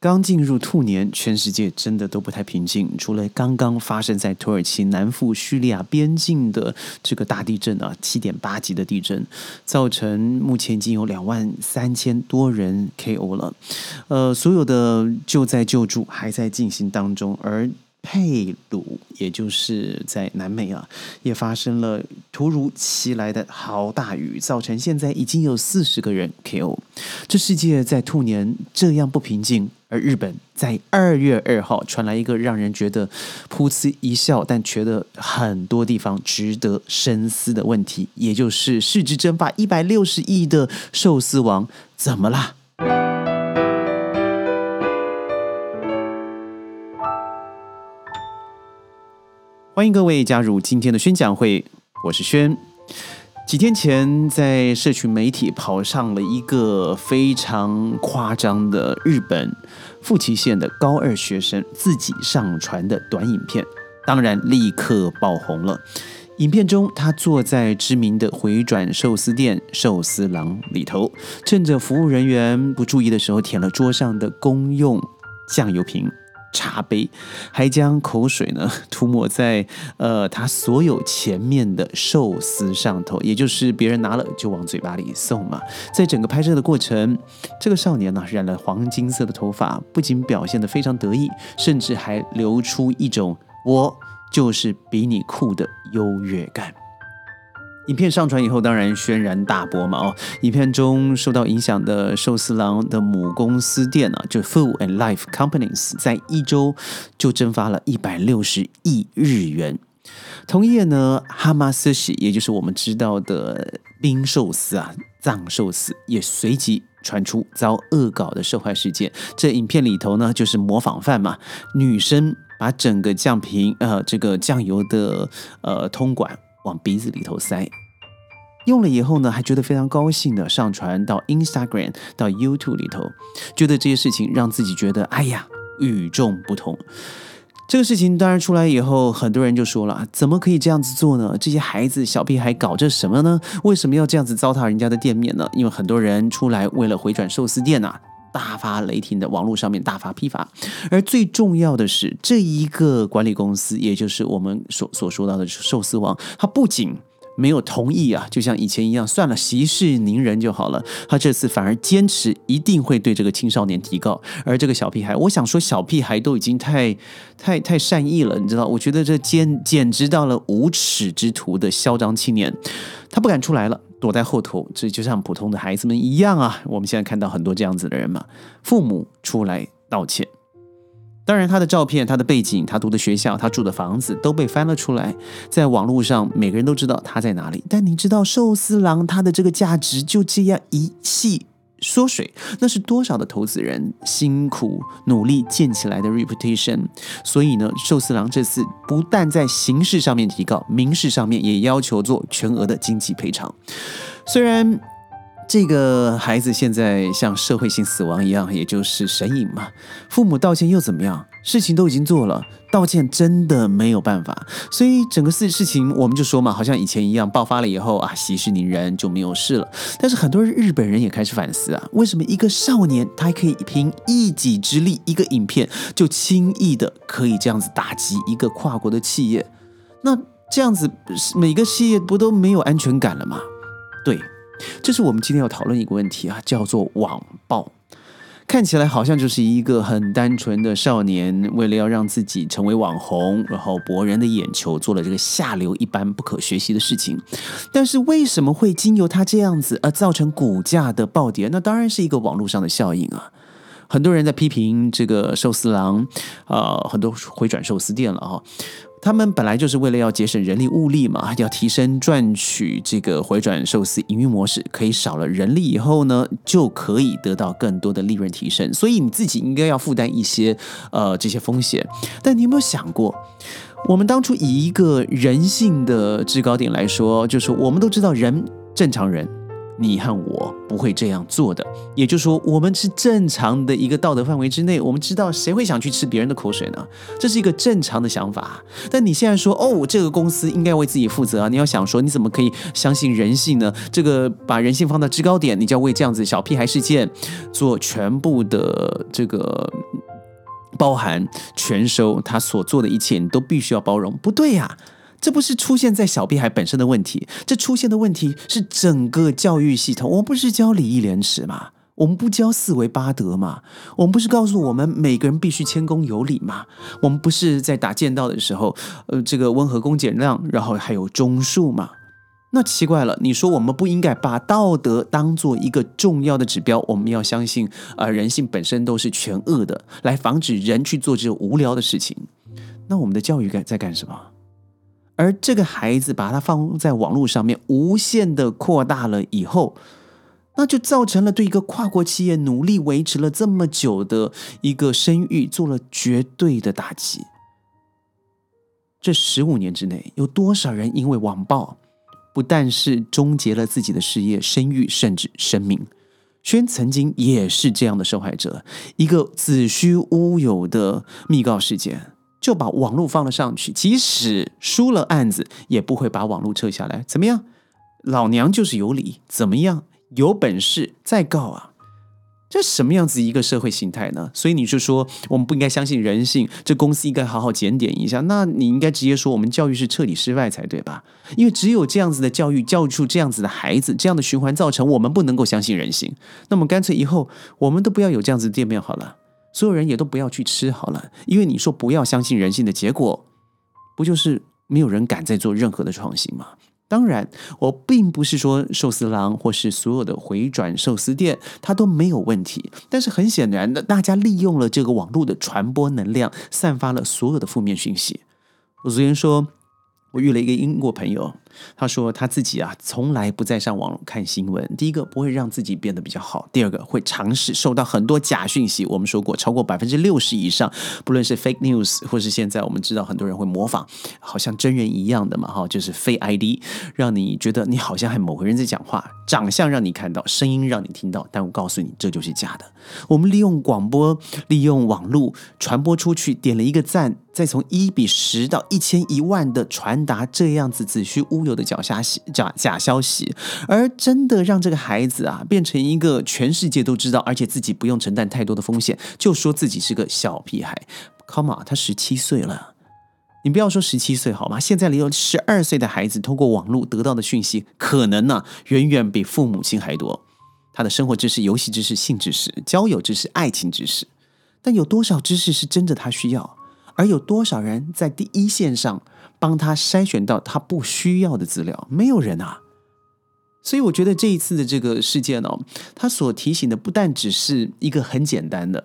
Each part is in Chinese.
刚进入兔年，全世界真的都不太平静。除了刚刚发生在土耳其南附叙利亚边境的这个大地震啊，七点八级的地震，造成目前已经有两万三千多人 KO 了。呃，所有的救灾救助还在进行当中，而。佩鲁，也就是在南美啊，也发生了突如其来的好大雨，造成现在已经有四十个人 KO。这世界在兔年这样不平静，而日本在二月二号传来一个让人觉得噗嗤一笑，但觉得很多地方值得深思的问题，也就是市值蒸发一百六十亿的寿司王怎么啦？欢迎各位加入今天的宣讲会，我是轩。几天前在社群媒体跑上了一个非常夸张的日本富崎县的高二学生自己上传的短影片，当然立刻爆红了。影片中，他坐在知名的回转寿司店寿司郎里头，趁着服务人员不注意的时候，舔了桌上的公用酱油瓶。茶杯，还将口水呢 涂抹在呃他所有前面的寿司上头，也就是别人拿了就往嘴巴里送嘛。在整个拍摄的过程，这个少年呢染了黄金色的头发，不仅表现得非常得意，甚至还流出一种我就是比你酷的优越感。影片上传以后，当然轩然大波嘛！哦，影片中受到影响的寿司郎的母公司店啊，就 Food and Life Companies，在一周就蒸发了一百六十亿日元。同夜呢，哈马斯喜，也就是我们知道的冰寿司啊，藏寿司，也随即传出遭恶搞的受害事件。这影片里头呢，就是模仿犯嘛，女生把整个酱瓶呃，这个酱油的呃通管。往鼻子里头塞，用了以后呢，还觉得非常高兴的上传到 Instagram、到 YouTube 里头，觉得这些事情让自己觉得哎呀与众不同。这个事情当然出来以后，很多人就说了：怎么可以这样子做呢？这些孩子小屁孩搞这什么呢？为什么要这样子糟蹋人家的店面呢？因为很多人出来为了回转寿司店呐。大发雷霆的网络上面大发批发，而最重要的是，这一个管理公司，也就是我们所所说到的寿司王，他不仅没有同意啊，就像以前一样，算了，息事宁人就好了。他这次反而坚持一定会对这个青少年提告，而这个小屁孩，我想说，小屁孩都已经太太太善意了，你知道？我觉得这简简直到了无耻之徒的嚣张青年，他不敢出来了。躲在后头，这就像普通的孩子们一样啊！我们现在看到很多这样子的人嘛，父母出来道歉。当然，他的照片、他的背景、他读的学校、他住的房子都被翻了出来，在网络上，每个人都知道他在哪里。但你知道，寿司郎他的这个价值就这样一气。缩水，那是多少的投资人辛苦努力建起来的 reputation。所以呢，寿司郎这次不但在刑事上面提告，民事上面也要求做全额的经济赔偿。虽然这个孩子现在像社会性死亡一样，也就是神隐嘛，父母道歉又怎么样？事情都已经做了，道歉真的没有办法，所以整个事事情我们就说嘛，好像以前一样，爆发了以后啊，息事宁人就没有事了。但是很多日本人也开始反思啊，为什么一个少年他还可以凭一己之力，一个影片就轻易的可以这样子打击一个跨国的企业？那这样子每个企业不都没有安全感了吗？对，这是我们今天要讨论一个问题啊，叫做网暴。看起来好像就是一个很单纯的少年，为了要让自己成为网红，然后博人的眼球，做了这个下流一般不可学习的事情。但是为什么会经由他这样子而造成股价的暴跌？那当然是一个网络上的效应啊。很多人在批评这个寿司郎，啊，很多回转寿司店了哈。他们本来就是为了要节省人力物力嘛，要提升赚取这个回转寿司营运模式，可以少了人力以后呢，就可以得到更多的利润提升。所以你自己应该要负担一些呃这些风险。但你有没有想过，我们当初以一个人性的制高点来说，就是我们都知道人正常人。你和我不会这样做的，也就是说，我们是正常的一个道德范围之内。我们知道谁会想去吃别人的口水呢？这是一个正常的想法。但你现在说，哦，这个公司应该为自己负责啊！你要想说，你怎么可以相信人性呢？这个把人性放到制高点，你就要为这样子小屁孩事件做全部的这个包含全收他所做的一切，你都必须要包容。不对呀，这不是出现在小屁孩本身的问题，这出现的问题是整个教育系统。我们不是教礼义廉耻吗？我们不教四维八德吗？我们不是告诉我们每个人必须谦恭有礼吗？我们不是在打剑道的时候，呃，这个温和恭俭让，然后还有忠恕吗？那奇怪了，你说我们不应该把道德当做一个重要的指标？我们要相信啊，人性本身都是全恶的，来防止人去做这种无聊的事情。那我们的教育该在干什么？而这个孩子把它放在网络上面，无限的扩大了以后。那就造成了对一个跨国企业努力维持了这么久的一个声誉做了绝对的打击。这十五年之内，有多少人因为网暴，不但是终结了自己的事业、声誉，甚至生命？轩曾经也是这样的受害者，一个子虚乌有的密告事件，就把网络放了上去，即使输了案子，也不会把网络撤下来。怎么样？老娘就是有理，怎么样？有本事再告啊！这什么样子一个社会形态呢？所以你就说我们不应该相信人性，这公司应该好好检点一下。那你应该直接说我们教育是彻底失败才对吧？因为只有这样子的教育，教育出这样子的孩子，这样的循环造成我们不能够相信人性。那么干脆以后我们都不要有这样子的店面好了，所有人也都不要去吃好了。因为你说不要相信人性的结果，不就是没有人敢再做任何的创新吗？当然，我并不是说寿司郎或是所有的回转寿司店它都没有问题，但是很显然的，大家利用了这个网络的传播能量，散发了所有的负面讯息。我昨天说。我遇了一个英国朋友，他说他自己啊从来不在上网看新闻。第一个不会让自己变得比较好，第二个会尝试受到很多假讯息。我们说过，超过百分之六十以上，不论是 fake news，或是现在我们知道很多人会模仿，好像真人一样的嘛，哈，就是非 ID，让你觉得你好像和某个人在讲话，长相让你看到，声音让你听到，但我告诉你，这就是假的。我们利用广播，利用网络传播出去，点了一个赞。再从一比十到一千一万的传达这样子子虚乌有的假消息、假假消息，而真的让这个孩子啊变成一个全世界都知道，而且自己不用承担太多的风险，就说自己是个小屁孩。Come on，他十七岁了，你不要说十七岁好吗？现在里有十二岁的孩子通过网络得到的讯息，可能呢远远比父母亲还多。他的生活知识、游戏知识、性知识、交友知识、爱情知识，但有多少知识是真的他需要？而有多少人在第一线上帮他筛选到他不需要的资料？没有人啊！所以我觉得这一次的这个事件哦，他所提醒的不但只是一个很简单的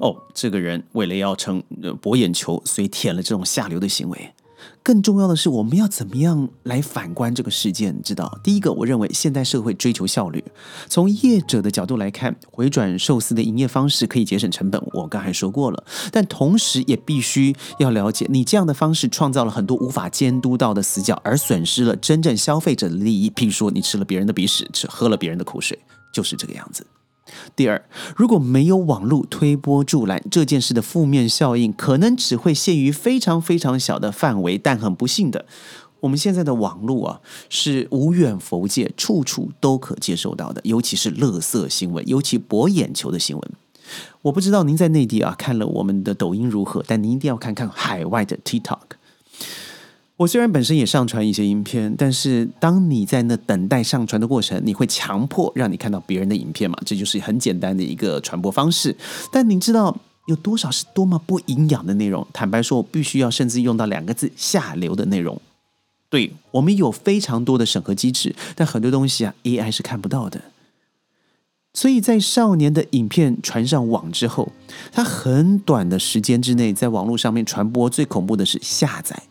哦，这个人为了要成博眼球，所以舔了这种下流的行为。更重要的是，我们要怎么样来反观这个事件？知道，第一个，我认为现代社会追求效率。从业者的角度来看，回转寿司的营业方式可以节省成本，我刚才说过了。但同时也必须要了解，你这样的方式创造了很多无法监督到的死角，而损失了真正消费者的利益。譬如说，你吃了别人的鼻屎，吃喝了别人的口水，就是这个样子。第二，如果没有网络推波助澜，这件事的负面效应可能只会限于非常非常小的范围。但很不幸的，我们现在的网络啊，是无远佛界，处处都可接受到的，尤其是乐色新闻，尤其博眼球的新闻。我不知道您在内地啊看了我们的抖音如何，但您一定要看看海外的 TikTok。我虽然本身也上传一些影片，但是当你在那等待上传的过程，你会强迫让你看到别人的影片嘛？这就是很简单的一个传播方式。但你知道有多少是多么不营养的内容？坦白说，我必须要甚至用到两个字“下流”的内容。对我们有非常多的审核机制，但很多东西啊，AI 是看不到的。所以在少年的影片传上网之后，他很短的时间之内在网络上面传播，最恐怖的是下载。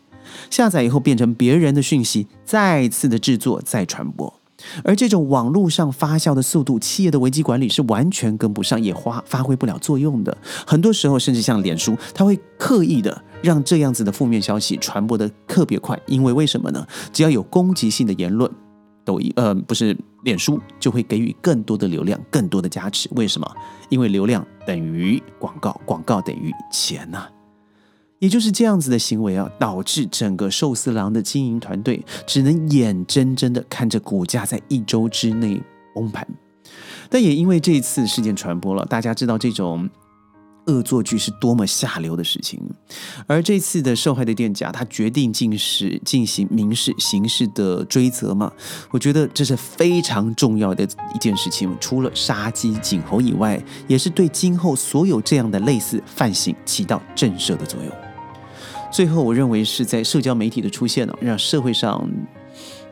下载以后变成别人的讯息，再次的制作再传播，而这种网络上发酵的速度，企业的危机管理是完全跟不上，也发发挥不了作用的。很多时候，甚至像脸书，它会刻意的让这样子的负面消息传播的特别快，因为为什么呢？只要有攻击性的言论，抖音呃不是脸书就会给予更多的流量，更多的加持。为什么？因为流量等于广告，广告等于钱呐。也就是这样子的行为啊，导致整个寿司郎的经营团队只能眼睁睁的看着股价在一周之内崩盘。但也因为这次事件传播了，大家知道这种恶作剧是多么下流的事情。而这次的受害的店家，他决定进行进行民事、刑事的追责嘛？我觉得这是非常重要的一件事情。除了杀鸡儆猴以外，也是对今后所有这样的类似犯行起到震慑的作用。最后，我认为是在社交媒体的出现呢，让社会上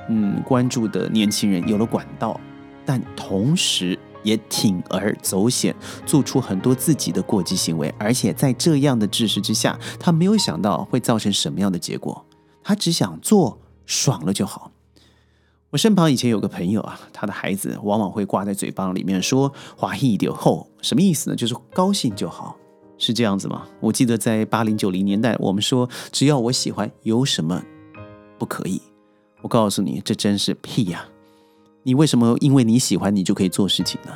嗯关注的年轻人有了管道，但同时。也铤而走险，做出很多自己的过激行为，而且在这样的制式之下，他没有想到会造成什么样的结果，他只想做爽了就好。我身旁以前有个朋友啊，他的孩子往往会挂在嘴巴里面说“华裔点后”，什么意思呢？就是高兴就好，是这样子吗？我记得在八零九零年代，我们说只要我喜欢，有什么不可以？我告诉你，这真是屁呀！你为什么因为你喜欢你就可以做事情呢？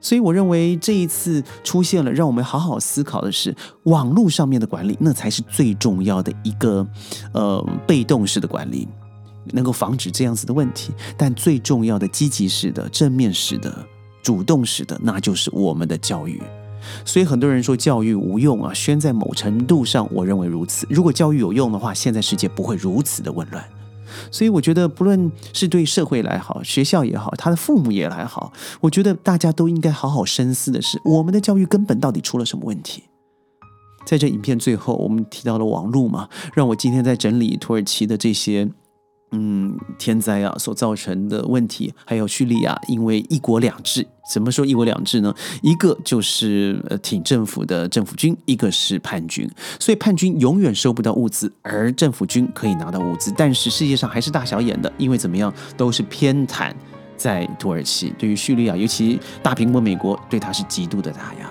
所以我认为这一次出现了，让我们好好思考的是，网络上面的管理，那才是最重要的一个呃被动式的管理，能够防止这样子的问题。但最重要的积极式的、正面式的、主动式的，那就是我们的教育。所以很多人说教育无用啊，宣在某程度上，我认为如此。如果教育有用的话，现在世界不会如此的混乱。所以我觉得，不论是对社会来好，学校也好，他的父母也来好，我觉得大家都应该好好深思的是，我们的教育根本到底出了什么问题？在这影片最后，我们提到了网络嘛，让我今天在整理土耳其的这些。嗯，天灾啊所造成的问题，还有叙利亚因为一国两制，怎么说一国两制呢？一个就是呃挺政府的政府军，一个是叛军，所以叛军永远收不到物资，而政府军可以拿到物资。但是世界上还是大小眼的，因为怎么样都是偏袒在土耳其。对于叙利亚，尤其大苹果美国对他是极度的打压。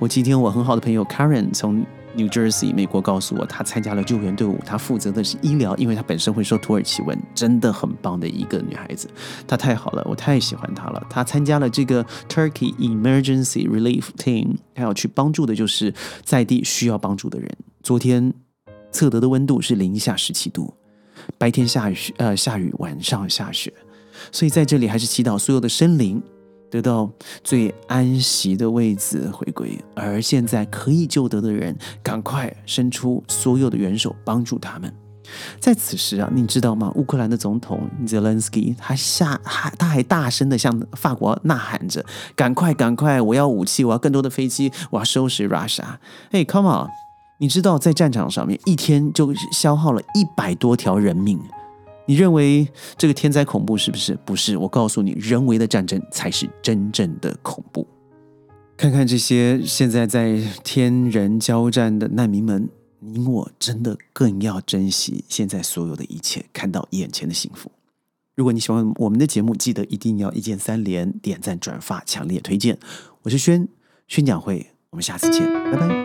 我今天我很好的朋友 Karen 从。New Jersey，美国告诉我，他参加了救援队伍，他负责的是医疗，因为他本身会说土耳其文，真的很棒的一个女孩子，她太好了，我太喜欢她了。她参加了这个 Turkey Emergency Relief Team，她要去帮助的就是在地需要帮助的人。昨天测得的温度是零下十七度，白天下雨，呃，下雨，晚上下雪，所以在这里还是祈祷所有的生灵。得到最安息的位置回归，而现在可以救得的人，赶快伸出所有的援手帮助他们。在此时啊，你知道吗？乌克兰的总统 Zelensky 他下还他还大声的向法国呐喊着：“赶快，赶快！我要武器，我要更多的飞机，我要收拾 Russia。”哎，Come on！你知道在战场上面一天就消耗了一百多条人命。你认为这个天灾恐怖是不是？不是，我告诉你，人为的战争才是真正的恐怖。看看这些现在在天人交战的难民们，你我真的更要珍惜现在所有的一切，看到眼前的幸福。如果你喜欢我们的节目，记得一定要一键三连、点赞、转发、强烈推荐。我是轩宣讲会，我们下次见，拜拜。